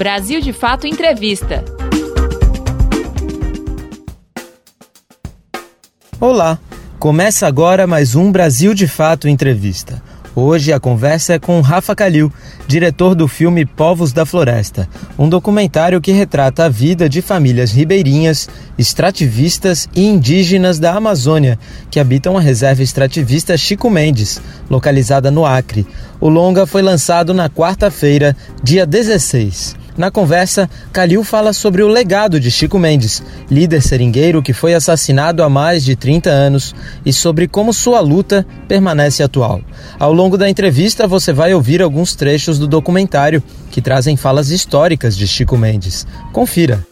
Brasil de Fato Entrevista. Olá, começa agora mais um Brasil de Fato Entrevista. Hoje a conversa é com Rafa Calil, diretor do filme Povos da Floresta, um documentário que retrata a vida de famílias ribeirinhas, extrativistas e indígenas da Amazônia, que habitam a reserva extrativista Chico Mendes, localizada no Acre. O longa foi lançado na quarta-feira, dia 16. Na conversa, Calil fala sobre o legado de Chico Mendes, líder seringueiro que foi assassinado há mais de 30 anos, e sobre como sua luta permanece atual. Ao longo da entrevista, você vai ouvir alguns trechos do documentário que trazem falas históricas de Chico Mendes. Confira.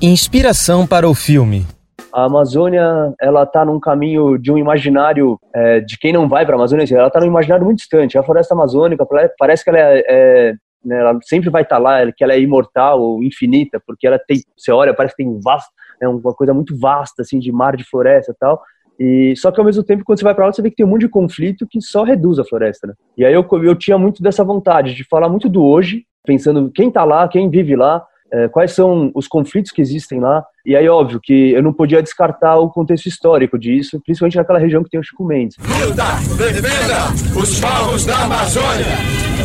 Inspiração para o filme. A Amazônia, ela está num caminho de um imaginário é, de quem não vai para a Amazônia, ela está num imaginário muito distante. A floresta amazônica parece que ela é, é né, ela sempre vai estar tá lá, que ela é imortal ou infinita, porque ela tem, você olha, parece que tem vasto, é uma coisa muito vasta, assim, de mar, de floresta e tal, e só que ao mesmo tempo, quando você vai para lá, você vê que tem um monte de conflito que só reduz a floresta, né? E aí eu, eu tinha muito dessa vontade de falar muito do hoje, pensando quem está lá, quem vive lá, é, quais são os conflitos que existem lá. E aí, óbvio, que eu não podia descartar o contexto histórico disso, principalmente naquela região que tem o Chico Mendes. Luta, defenda os povos da Amazônia!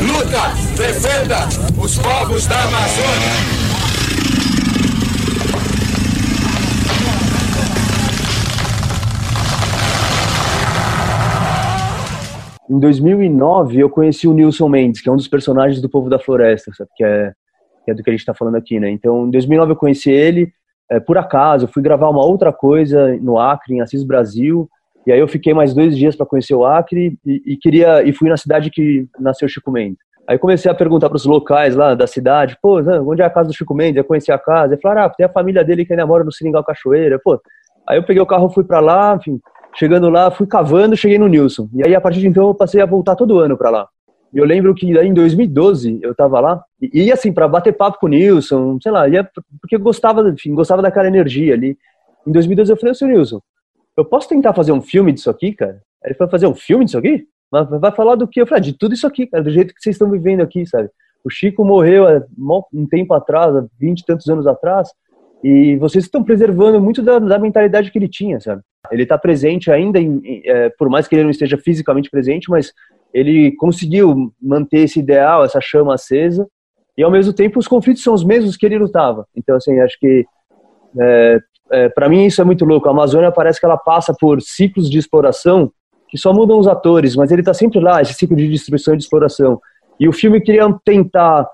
Luta, defenda os povos da Amazônia! Em 2009, eu conheci o Nilson Mendes, que é um dos personagens do Povo da Floresta, sabe? Que é que é do que a gente está falando aqui, né? Então, em 2009 eu conheci ele, é, por acaso, fui gravar uma outra coisa no Acre, em Assis Brasil, e aí eu fiquei mais dois dias para conhecer o Acre e, e, queria e fui na cidade que nasceu Chico Mendes. Aí comecei a perguntar para os locais lá da cidade, pô, onde é a casa do Chico Mendes? Eu conheci a casa. Ele falaram, ah, tem a família dele que ainda mora no Seringal Cachoeira. Pô, aí eu peguei o carro, fui para lá, enfim, chegando lá, fui cavando, cheguei no Nilson. E aí a partir de então eu passei a voltar todo ano para lá. Eu lembro que em 2012 eu tava lá, e ia assim, para bater papo com o Nilson, sei lá, ia, porque eu gostava, enfim, gostava daquela energia ali. Em 2012 eu falei, seu Nilson, eu posso tentar fazer um filme disso aqui, cara? Ele falou, fazer um filme disso aqui? Mas vai falar do que? Eu falei, ah, de tudo isso aqui, cara, do jeito que vocês estão vivendo aqui, sabe? O Chico morreu há um tempo atrás, há 20 e tantos anos atrás, e vocês estão preservando muito da, da mentalidade que ele tinha, sabe? Ele está presente ainda, em, é, por mais que ele não esteja fisicamente presente, mas ele conseguiu manter esse ideal, essa chama acesa, e ao mesmo tempo os conflitos são os mesmos que ele lutava. Então, assim, acho que é, é, para mim isso é muito louco. A Amazônia parece que ela passa por ciclos de exploração que só mudam os atores, mas ele está sempre lá, esse ciclo de destruição e de exploração. E o filme queria tentar,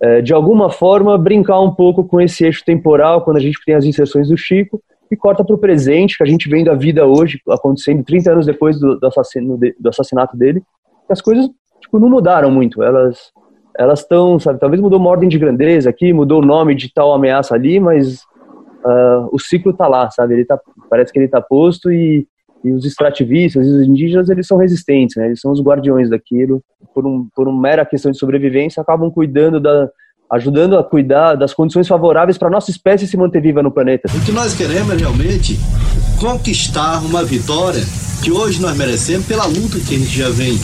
é, de alguma forma, brincar um pouco com esse eixo temporal, quando a gente tem as inserções do Chico, e corta para o presente, que a gente vem da vida hoje, acontecendo 30 anos depois do, do, assassino, do assassinato dele, as coisas tipo, não mudaram muito. Elas elas estão, sabe, talvez mudou uma ordem de grandeza aqui, mudou o nome de tal ameaça ali, mas uh, o ciclo está lá, sabe? Ele tá, parece que ele está posto e, e, os extrativistas e os indígenas, eles são resistentes, né? Eles são os guardiões daquilo. Por, um, por uma mera questão de sobrevivência, acabam cuidando da, ajudando a cuidar das condições favoráveis para nossa espécie se manter viva no planeta. O que nós queremos é realmente conquistar uma vitória que hoje nós merecemos pela luta que a gente já vem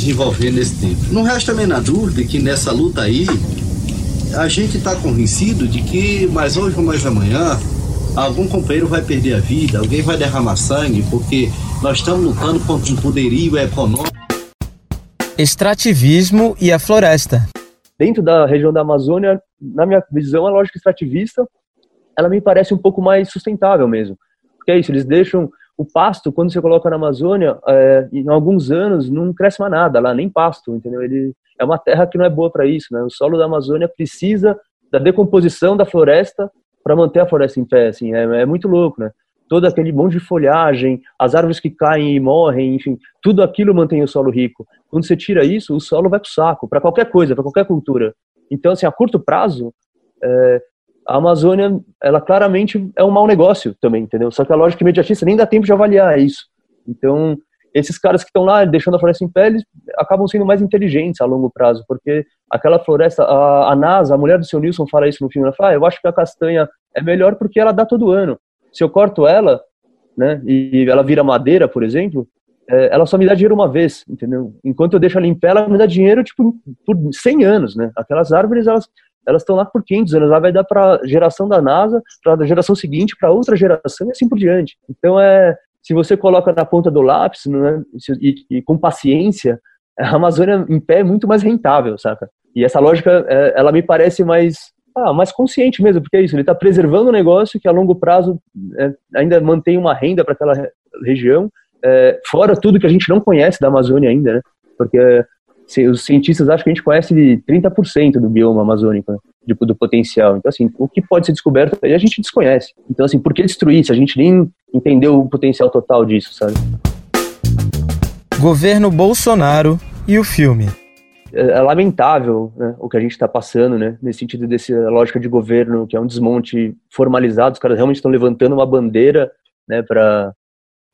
desenvolvendo nesse tempo. Não resta a menor dúvida que nessa luta aí a gente está convencido de que mais hoje ou mais amanhã algum companheiro vai perder a vida, alguém vai derramar sangue, porque nós estamos lutando contra um poderio econômico. Extrativismo e a floresta. Dentro da região da Amazônia, na minha visão, a lógica extrativista, ela me parece um pouco mais sustentável mesmo. Porque é isso, eles deixam o pasto, quando você coloca na Amazônia, é, em alguns anos não cresce mais nada lá, nem pasto, entendeu? Ele é uma terra que não é boa para isso, né? O solo da Amazônia precisa da decomposição da floresta para manter a floresta em pé, assim, é, é, muito louco, né? Todo aquele monte de folhagem, as árvores que caem e morrem, enfim, tudo aquilo mantém o solo rico. Quando você tira isso, o solo vai pro saco, para qualquer coisa, para qualquer cultura. Então, assim, a curto prazo, é, a Amazônia, ela claramente é um mau negócio também, entendeu? Só que a lógica imediatista nem dá tempo de avaliar isso. Então, esses caras que estão lá deixando a floresta em pé, eles acabam sendo mais inteligentes a longo prazo, porque aquela floresta, a, a NASA, a mulher do seu Nilson fala isso no filme, ela fala, ah, eu acho que a castanha é melhor porque ela dá todo ano. Se eu corto ela, né, e ela vira madeira, por exemplo, é, ela só me dá dinheiro uma vez, entendeu? Enquanto eu deixo ela em pé, ela me dá dinheiro, tipo, por 100 anos, né? Aquelas árvores, elas elas estão lá por 500 anos, ela vai dar para geração da NASA, para a geração seguinte, para outra geração e assim por diante. Então é, se você coloca na ponta do lápis né, e, e, com paciência, a Amazônia em pé é muito mais rentável, saca? E essa lógica, é, ela me parece mais ah, mais consciente mesmo, porque é isso, ele está preservando um negócio que a longo prazo é, ainda mantém uma renda para aquela região, é, fora tudo que a gente não conhece da Amazônia ainda, né? Porque os cientistas acham que a gente conhece 30% do bioma amazônico, né? de, do potencial. Então, assim, o que pode ser descoberto aí a gente desconhece. Então, assim, por que destruir se a gente nem entendeu o potencial total disso, sabe? Governo Bolsonaro e o filme. É, é lamentável né, o que a gente está passando, né, nesse sentido dessa lógica de governo, que é um desmonte formalizado, os caras realmente estão levantando uma bandeira né, para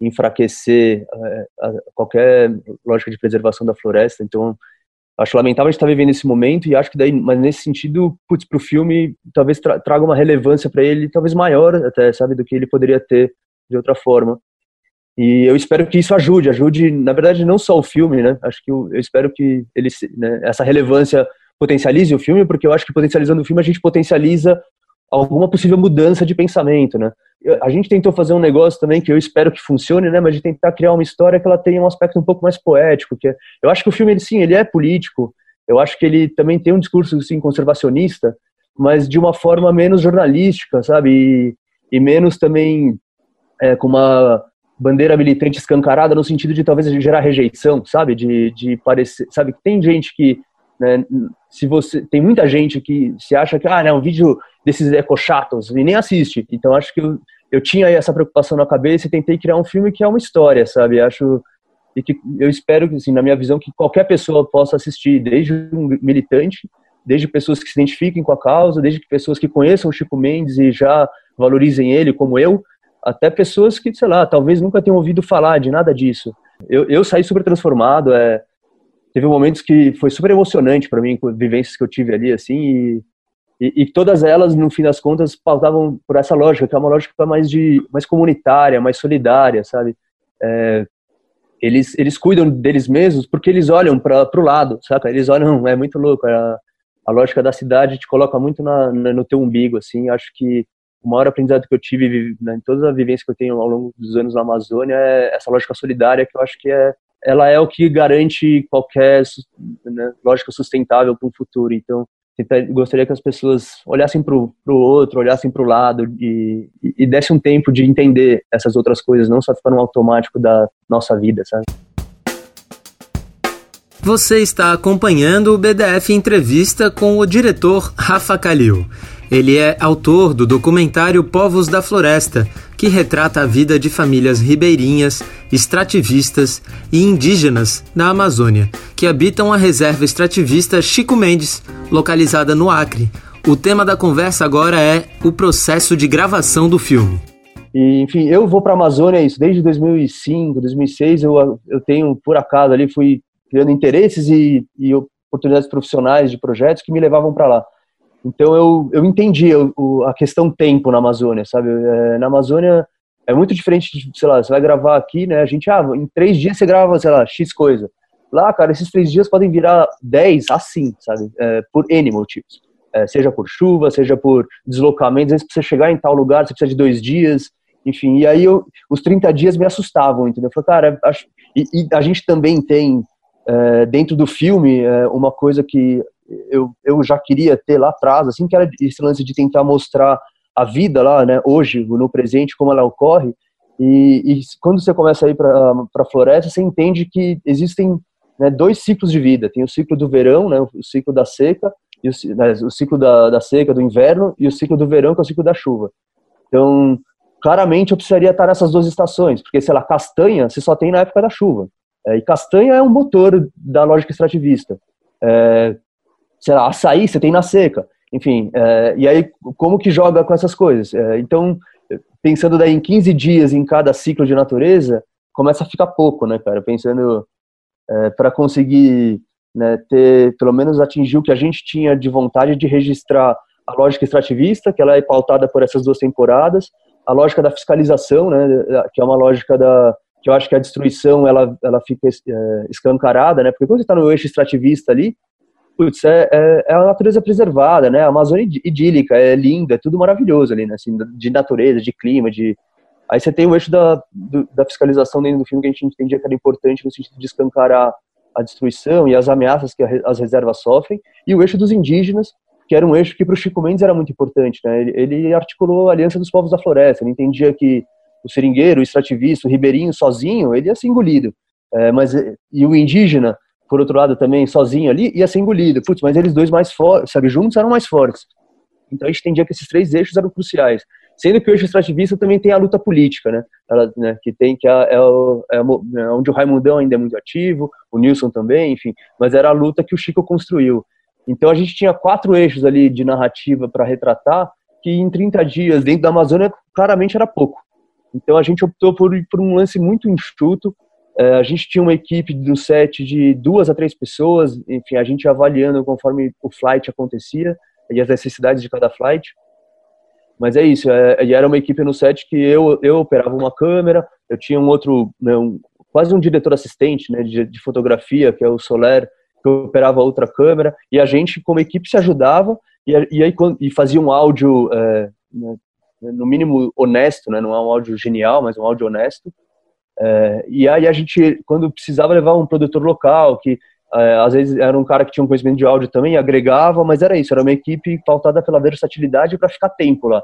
enfraquecer é, qualquer lógica de preservação da floresta. Então, acho lamentável a gente estar tá vivendo esse momento e acho que daí, mas nesse sentido, putz, para o filme talvez tra traga uma relevância para ele, talvez maior até, sabe, do que ele poderia ter de outra forma. E eu espero que isso ajude, ajude, na verdade, não só o filme, né? Acho que eu, eu espero que ele, né, essa relevância potencialize o filme, porque eu acho que potencializando o filme a gente potencializa alguma possível mudança de pensamento, né? A gente tentou fazer um negócio também que eu espero que funcione, né? Mas de tentar criar uma história que ela tenha um aspecto um pouco mais poético, que é, eu acho que o filme ele sim, ele é político. Eu acho que ele também tem um discurso assim conservacionista, mas de uma forma menos jornalística, sabe? E, e menos também é, com uma bandeira militante escancarada no sentido de talvez gerar rejeição, sabe? De, de parecer, sabe? Tem gente que né, se você tem muita gente que se acha que ah, não, um vídeo desses ecochatos e nem assiste. Então acho que eu tinha essa preocupação na cabeça e tentei criar um filme que é uma história, sabe? Acho e que eu espero que assim, na minha visão que qualquer pessoa possa assistir, desde um militante, desde pessoas que se identifiquem com a causa, desde pessoas que conheçam o Chico Mendes e já valorizem ele como eu, até pessoas que, sei lá, talvez nunca tenham ouvido falar de nada disso. Eu, eu saí super transformado, é, teve momentos que foi super emocionante para mim, vivências que eu tive ali, assim, e e, e, todas elas, no fim das contas, pautavam por essa lógica, que é uma lógica mais de mais comunitária, mais solidária, sabe? É, eles eles cuidam deles mesmos porque eles olham para o lado, saca? Eles olham, é muito louco. A, a lógica da cidade te coloca muito na, na, no teu umbigo, assim. Acho que o maior aprendizado que eu tive né, em toda a vivência que eu tenho ao longo dos anos na Amazônia é essa lógica solidária que eu acho que é ela é o que garante qualquer né, lógica sustentável para um futuro. Então, gostaria que as pessoas olhassem para o outro, olhassem para o lado e, e, e dessem um tempo de entender essas outras coisas, não só ficar no automático da nossa vida, sabe? Você está acompanhando o BDF Entrevista com o diretor Rafa Kalil. Ele é autor do documentário Povos da Floresta, que retrata a vida de famílias ribeirinhas, extrativistas e indígenas da Amazônia, que habitam a reserva extrativista Chico Mendes, localizada no Acre. O tema da conversa agora é o processo de gravação do filme. E, enfim, eu vou para a Amazônia isso desde 2005, 2006. Eu, eu tenho, por acaso, ali fui criando interesses e, e oportunidades profissionais de projetos que me levavam para lá. Então eu, eu entendi a questão tempo na Amazônia, sabe? É, na Amazônia é muito diferente de, sei lá, você vai gravar aqui, né? A gente, ah, em três dias você grava, sei lá, X coisa. Lá, cara, esses três dias podem virar dez assim, sabe? É, por N motivos. É, seja por chuva, seja por deslocamentos, às vezes você chegar em tal lugar, você precisa de dois dias, enfim. E aí eu, os 30 dias me assustavam, entendeu? Eu falei, cara, acho... e, e a gente também tem, é, dentro do filme, é, uma coisa que eu, eu já queria ter lá atrás, assim, que era esse lance de tentar mostrar a vida lá, né, hoje, no presente, como ela ocorre. E, e quando você começa a ir para a floresta, você entende que existem né, dois ciclos de vida. Tem o ciclo do verão, né, o ciclo da seca, e o, né, o ciclo da, da seca, do inverno, e o ciclo do verão, que é o ciclo da chuva. Então, claramente eu precisaria estar nessas duas estações, porque, sei lá, castanha você só tem na época da chuva. É, e castanha é um motor da lógica extrativista. É, sei lá, açaí você tem na seca. Enfim, é, e aí como que joga com essas coisas? É, então, pensando daí em 15 dias em cada ciclo de natureza, começa a ficar pouco, né, cara? Pensando é, para conseguir né, ter, pelo menos atingir o que a gente tinha de vontade de registrar a lógica extrativista, que ela é pautada por essas duas temporadas, a lógica da fiscalização, né, que é uma lógica da que eu acho que a destruição ela ela fica é, escancarada, né? Porque quando você está no eixo extrativista ali, putz, é, é, é, a natureza preservada, né? A Amazônia idílica, é linda, é tudo maravilhoso ali, né? Assim, de natureza, de clima, de... Aí você tem o eixo da, do, da fiscalização dentro do filme que a gente entendia que era importante no sentido de escancarar a destruição e as ameaças que as reservas sofrem, e o eixo dos indígenas, que era um eixo que para o Chico Mendes era muito importante, né? Ele, ele articulou a aliança dos povos da floresta, ele entendia que o seringueiro, o extrativista, o ribeirinho sozinho, ele ia ser engolido. É, mas, e o indígena, por outro lado, também sozinho ali, ia ser engolido. Putz, mas eles dois mais fortes, sabe, juntos eram mais fortes. Então a gente entendia que esses três eixos eram cruciais. Sendo que o eixo extrativista também tem a luta política, né? Ela, né que tem que é, é, é, é, onde o Raimundão ainda é muito ativo, o Nilson também, enfim. Mas era a luta que o Chico construiu. Então a gente tinha quatro eixos ali de narrativa para retratar, que em 30 dias dentro da Amazônia claramente era pouco. Então a gente optou por, por um lance muito enxuto. É, a gente tinha uma equipe do set de duas a três pessoas, enfim, a gente avaliando conforme o flight acontecia e as necessidades de cada flight. Mas é isso, é, e era uma equipe no set que eu, eu operava uma câmera, eu tinha um outro, né, um, quase um diretor assistente né, de, de, fotografia, que é o Soler, que operava outra câmera, e a gente, como equipe, se ajudava, e, e aí e fazia um áudio é, no mínimo honesto, né? Não é um áudio genial, mas um áudio honesto. É, e aí a gente, quando precisava levar um produtor local, que é, às vezes era um cara que tinha um conhecimento de áudio também, agregava, mas era isso, era uma equipe pautada pela versatilidade para ficar tempo lá.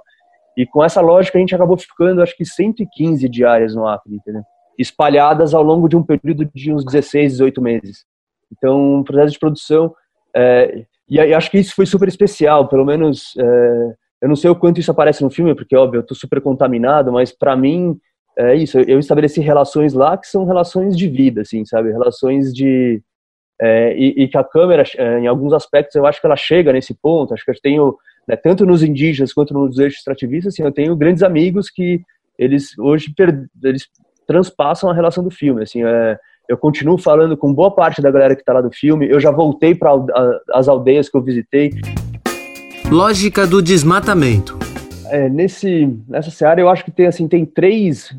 E com essa lógica a gente acabou ficando, acho que 115 diárias no Acre, entendeu? espalhadas ao longo de um período de uns 16, 18 meses. Então, um processo de produção. É, e, acho que isso foi super especial, pelo menos é, eu não sei o quanto isso aparece no filme, porque, óbvio, eu tô super contaminado, mas para mim, é isso. Eu estabeleci relações lá que são relações de vida, assim, sabe? Relações de. É, e, e, que a câmera, é, em alguns aspectos, eu acho que ela chega nesse ponto. Acho que eu tenho, né, tanto nos indígenas quanto nos extrativistas, assim, eu tenho grandes amigos que eles hoje per, eles transpassam a relação do filme. Assim, é, eu continuo falando com boa parte da galera que está lá do filme. Eu já voltei para as aldeias que eu visitei. Lógica do desmatamento. É, nesse, nessa seara eu acho que tem assim tem três,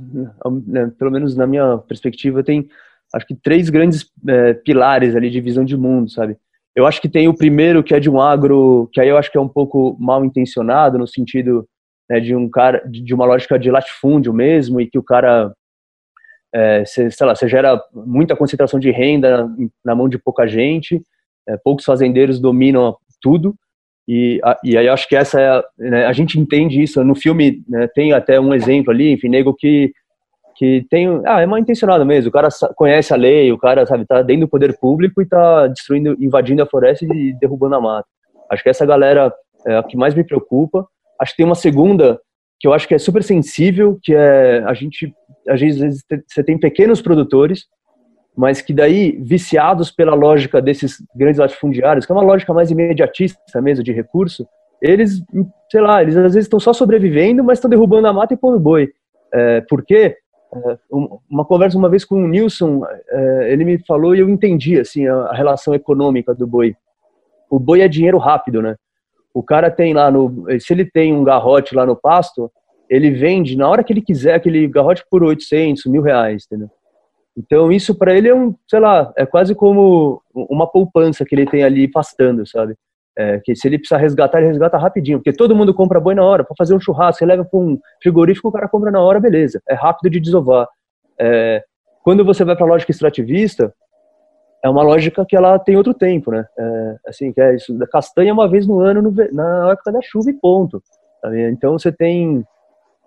né, pelo menos na minha perspectiva tem acho que três grandes é, pilares ali de visão de mundo, sabe? Eu acho que tem o primeiro que é de um agro que aí eu acho que é um pouco mal intencionado no sentido né, de um cara de uma lógica de latifúndio mesmo e que o cara é, cê, sei lá, você gera muita concentração de renda na, na mão de pouca gente, é, poucos fazendeiros dominam tudo e, a, e aí acho que essa é a, né, a gente entende isso no filme né, tem até um exemplo ali enfim nego que que tem ah é mal intencionado mesmo o cara conhece a lei o cara sabe tá dentro do poder público e tá destruindo invadindo a floresta e derrubando a mata. Acho que essa galera é a que mais me preocupa. Acho que tem uma segunda que eu acho que é super sensível que é a gente às vezes você tem pequenos produtores mas que daí, viciados pela lógica desses grandes latifundiários, que é uma lógica mais imediatista mesmo de recurso, eles, sei lá, eles às vezes estão só sobrevivendo, mas estão derrubando a mata e pondo boi. É, por quê? É, uma conversa uma vez com o Nilson, é, ele me falou e eu entendi assim a, a, relação econômica do boi. O boi é dinheiro rápido, né? O cara tem lá no, se ele tem um garrote lá no pasto, ele vende na hora que ele quiser aquele garrote por 800, mil reais, entendeu? Então isso para ele é um, sei lá, é quase como uma poupança que ele tem ali pastando, sabe? É, que se ele precisar resgatar, ele resgata rapidinho, porque todo mundo compra boi na hora, para fazer um churrasco, ele leva para um frigorífico, o cara compra na hora, beleza, é rápido de desovar. É, quando você vai para a lógica extrativista, é uma lógica que ela tem outro tempo, né? É, assim, que é isso, da castanha uma vez no ano, no, na época da chuva e ponto. Sabe? Então você tem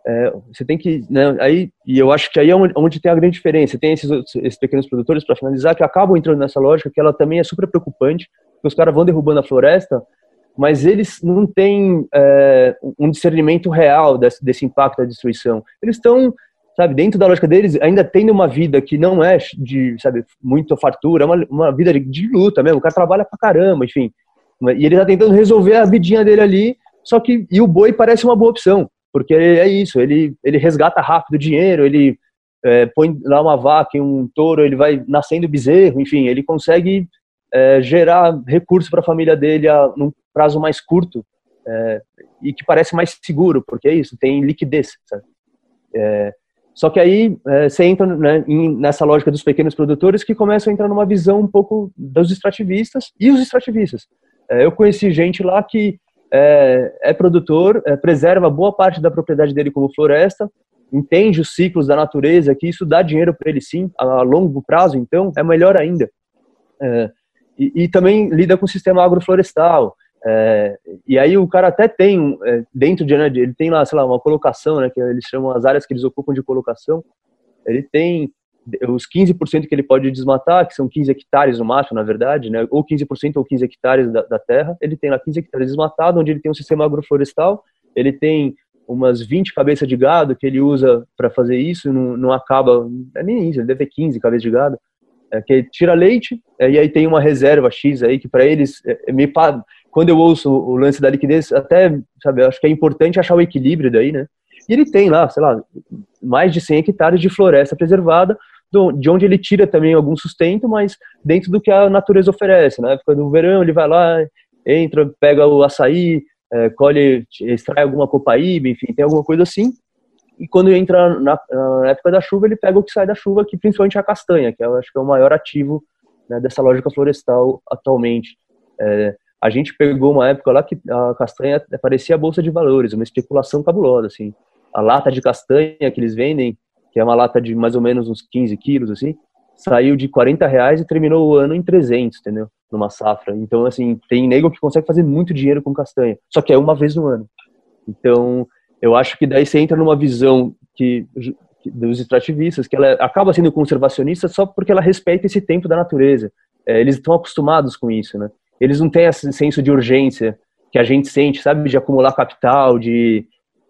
é, você tem que, né, aí, e eu acho que aí é onde, onde tem a grande diferença. Tem esses, esses pequenos produtores, para finalizar, que acabam entrando nessa lógica, que ela também é super preocupante, os caras vão derrubando a floresta, mas eles não têm é, um discernimento real desse, desse, impacto da destruição. Eles estão, sabe, dentro da lógica deles, ainda tendo uma vida que não é de, sabe, muito fartura, é uma, uma vida de, de luta mesmo. O cara trabalha pra caramba, enfim. E ele tá tentando resolver a vidinha dele ali, só que, e o boi parece uma boa opção porque é isso, ele, ele resgata rápido dinheiro, ele é, põe lá uma vaca e um touro, ele vai nascendo bezerro, enfim, ele consegue é, gerar recursos para a família dele a, num prazo mais curto é, e que parece mais seguro, porque é isso, tem liquidez? É, Só que aí é, você entra né, em, nessa lógica dos pequenos produtores que começam a entrar numa visão um pouco dos extrativistas e os extrativistas. É, eu conheci gente lá que é, é produtor, é, preserva boa parte da propriedade dele como floresta, entende os ciclos da natureza, que isso dá dinheiro para ele sim, a longo prazo, então é melhor ainda. É, e, e, também lida com o sistema agroflorestal. É, e aí o cara até tem, é, dentro de, né, ele tem lá, sei lá, uma colocação, né, que eles chamam as áreas que eles ocupam de colocação, ele tem os 15% que ele pode desmatar, que são 15 hectares no máximo, na verdade, né, ou 15% ou 15 hectares da, da, terra, ele tem lá 15 hectares desmatado, onde ele tem um sistema agroflorestal, ele tem umas 20 cabeças de gado que ele usa para fazer isso, não, não acaba, é nem isso, ele deve ter 15 cabeças de gado, é, que tira leite, é, e aí tem uma reserva X aí, que para eles, é, é me, quando eu ouço o lance da liquidez, até, sabe, acho que é importante achar o equilíbrio daí, né? E ele tem lá, sei lá, mais de 100 hectares de floresta preservada, de onde ele tira também algum sustento, mas dentro do que a natureza oferece. Na época do verão, ele vai lá, entra, pega o açaí, é, colhe, extrai alguma copaíba, enfim, tem alguma coisa assim. E quando entra na, na, época da chuva, ele pega o que sai da chuva, que principalmente é a castanha, que eu acho que é o maior ativo né, dessa lógica florestal atualmente. É, a gente pegou uma época lá que a castanha parecia a bolsa de valores, uma especulação cabulosa, assim. A lata de castanha que eles vendem que é uma lata de mais ou menos uns 15 quilos, assim, saiu de 40 reais e terminou o ano em 300, entendeu? Numa safra. Então, assim, tem nego que consegue fazer muito dinheiro com castanha, só que é uma vez no ano. Então, eu acho que daí você entra numa visão que dos extrativistas, que ela acaba sendo conservacionista só porque ela respeita esse tempo da natureza. É, eles estão acostumados com isso, né? Eles não têm esse senso de urgência que a gente sente, sabe, de acumular capital, de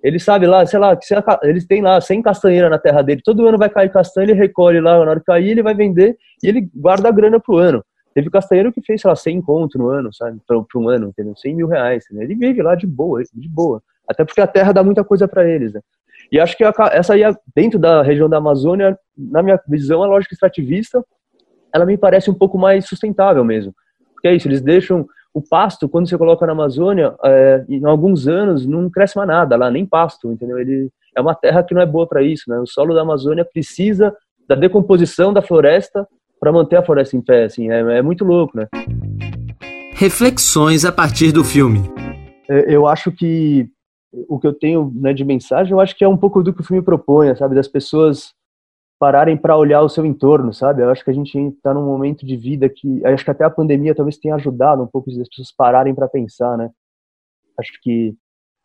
ele sabe lá, sei lá, eles têm lá 100 castanheiras na terra dele, todo ano vai cair castanha, ele recolhe lá, na hora que cair, ele vai vender e ele guarda a grana pro ano. Teve castanheiro que fez, sei lá, 100 conto no ano, sabe, para um ano, entendeu? 100 mil reais, entendeu? ele vive lá de boa, de boa. Até porque a terra dá muita coisa para eles, né? E acho que essa aí, dentro da região da Amazônia, na minha visão, a lógica extrativista, ela me parece um pouco mais sustentável mesmo. Porque é isso, eles deixam o pasto, quando você coloca na Amazônia, é, em alguns anos não cresce mais nada lá, nem pasto, entendeu? Ele é uma terra que não é boa para isso, né? O solo da Amazônia precisa da decomposição da floresta para manter a floresta em pé, assim, é, é, muito louco, né? Reflexões a partir do filme. É, eu acho que o que eu tenho né, de mensagem, eu acho que é um pouco do que o filme propõe, sabe? Das pessoas pararem para olhar o seu entorno, sabe? Eu acho que a gente está num momento de vida que, acho que até a pandemia talvez tenha ajudado um pouco as pessoas pararem para pensar, né? Acho que,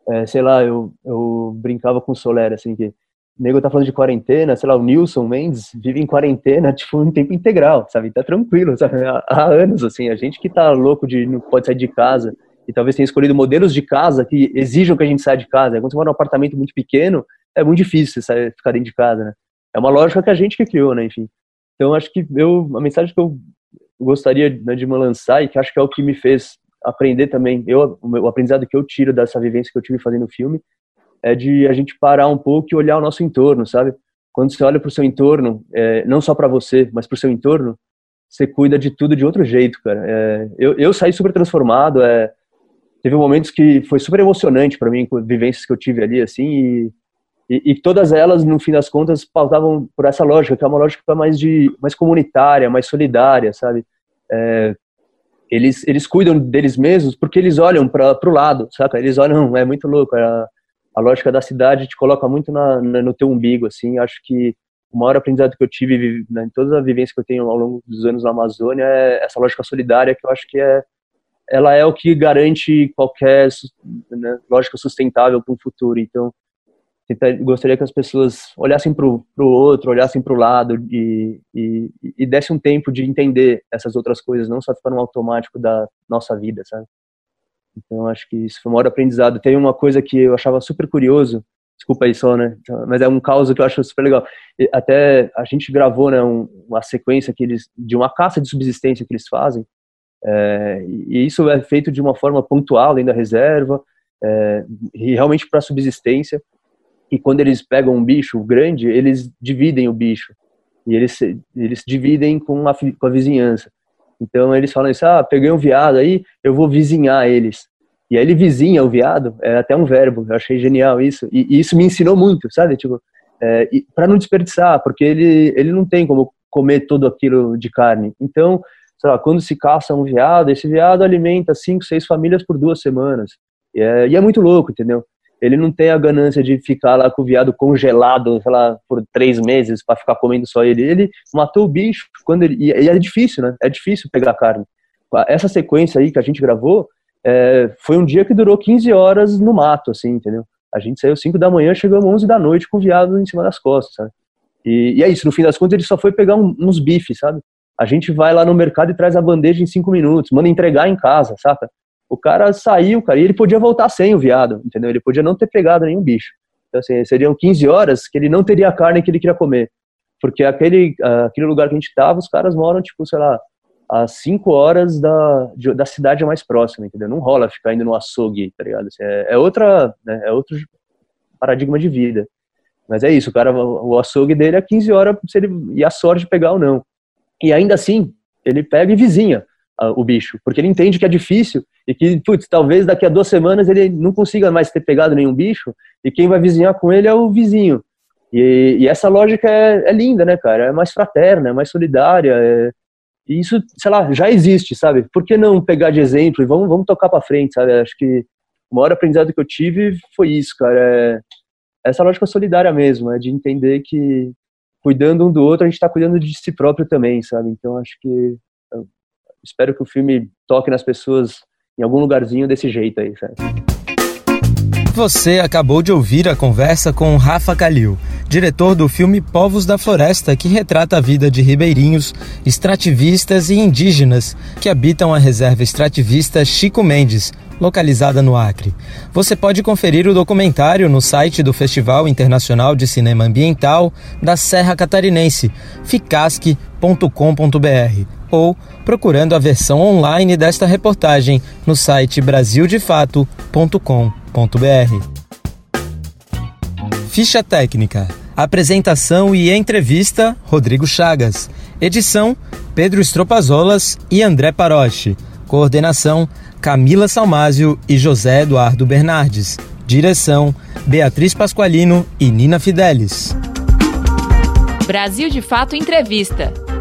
é, sei lá, eu, eu brincava com o Soler, assim, que o nego tá falando de quarentena, sei lá, o Nilson Mendes vive em quarentena, tipo, em tempo integral, sabe? Tá tranquilo, sabe? Há, há anos, assim, a gente que tá louco de não pode sair de casa e talvez tenha escolhido modelos de casa que exijam que a gente saia de casa. Quando você mora num apartamento muito pequeno, é muito difícil você sair, ficar dentro de casa, né? É uma lógica que a gente que criou, né? Enfim. Então acho que eu a mensagem que eu gostaria né, de me lançar e que acho que é o que me fez aprender também, eu o aprendizado que eu tiro dessa vivência que eu tive fazendo filme é de a gente parar um pouco e olhar o nosso entorno, sabe? Quando você olha para o seu entorno, é, não só para você, mas para o seu entorno, você cuida de tudo de outro jeito, cara. É, eu, eu saí super transformado. É, teve momentos que foi super emocionante para mim, vivências que eu tive ali, assim, e e, e, todas elas, no fim das contas, pautavam por essa lógica, que é uma lógica mais de mais comunitária, mais solidária, sabe? É, eles eles cuidam deles mesmos porque eles olham para o lado, saca? Eles olham, é muito louco. A, a lógica da cidade te coloca muito na, na, no teu umbigo, assim. Acho que o maior aprendizado que eu tive né, em toda a vivência que eu tenho ao longo dos anos na Amazônia é essa lógica solidária que eu acho que é ela é o que garante qualquer né, lógica sustentável para o futuro. Então, gostaria que as pessoas olhassem para o outro, olhassem para o lado e, e, e dessem um tempo de entender essas outras coisas, não só ficar no automático da nossa vida, sabe? Então, acho que isso foi um maior aprendizado. Tem uma coisa que eu achava super curioso, desculpa aí só, né? Mas é um caos que eu acho super legal. Até a gente gravou, né, um, uma sequência que eles, de uma caça de subsistência que eles fazem, é, e isso é feito de uma forma pontual dentro da reserva, é, e realmente para subsistência e quando eles pegam um bicho grande, eles dividem o bicho. E eles, eles dividem com a, com a vizinhança. Então eles falam isso, ah, peguei um viado aí, eu vou vizinhar eles. E aí ele vizinha o viado, é até um verbo, eu achei genial isso. E, e isso me ensinou muito, sabe? Tipo, é, para não desperdiçar, porque ele, ele não tem como comer todo aquilo de carne. Então, sei lá, quando se caça um veado, esse veado alimenta cinco, seis famílias por duas semanas. E é, e é muito louco, entendeu? Ele não tem a ganância de ficar lá com o viado congelado, sei lá, por três meses para ficar comendo só ele. Ele matou o bicho quando ele. E é difícil, né? É difícil pegar carne. Essa sequência aí que a gente gravou é, foi um dia que durou 15 horas no mato, assim, entendeu? A gente saiu 5 da manhã, chegamos 11 da noite com o viado em cima das costas, sabe? E, e é isso, no fim das contas ele só foi pegar um, uns bifes, sabe? A gente vai lá no mercado e traz a bandeja em 5 minutos, manda entregar em casa, saca? O cara saiu, cara, e ele podia voltar sem o viado, entendeu? Ele podia não ter pegado nenhum bicho. Então, assim, seriam 15 horas que ele não teria a carne que ele queria comer. Porque aquele, aquele lugar que a gente tava, os caras moram, tipo, sei lá, a 5 horas da, da cidade mais próxima, entendeu? Não rola ficar indo no açougue, tá ligado? Assim, é, é, outra, né, é outro paradigma de vida. Mas é isso, o cara, o açougue dele é 15 horas se ele e a sorte de pegar ou não. E ainda assim, ele pega e vizinha o bicho, porque ele entende que é difícil e que, putz, talvez daqui a duas semanas ele não consiga mais ter pegado nenhum bicho e quem vai vizinhar com ele é o vizinho. E, e essa lógica é, é, linda, né, cara? É mais fraterna, é mais solidária. É... E isso, sei lá, já existe, sabe? Por que não pegar de exemplo e vamos, vamos tocar para frente, sabe? Acho que o maior aprendizado que eu tive foi isso, cara. É essa lógica solidária mesmo, é de entender que cuidando um do outro, a gente está cuidando de si próprio também, sabe? Então acho que espero que o filme toque nas pessoas em algum lugarzinho desse jeito aí, sabe? Você acabou de ouvir a conversa com Rafa Calil, diretor do filme Povos da Floresta, que retrata a vida de ribeirinhos, extrativistas e indígenas que habitam a reserva extrativista Chico Mendes, localizada no Acre. Você pode conferir o documentário no site do Festival Internacional de Cinema Ambiental da Serra Catarinense, ficasque.com.br, ou procurando a versão online desta reportagem no site brasildefato.com. Ficha técnica. Apresentação e entrevista: Rodrigo Chagas. Edição: Pedro Estropazolas e André Paroche. Coordenação: Camila Salmásio e José Eduardo Bernardes. Direção: Beatriz Pasqualino e Nina Fidelis. Brasil de Fato Entrevista.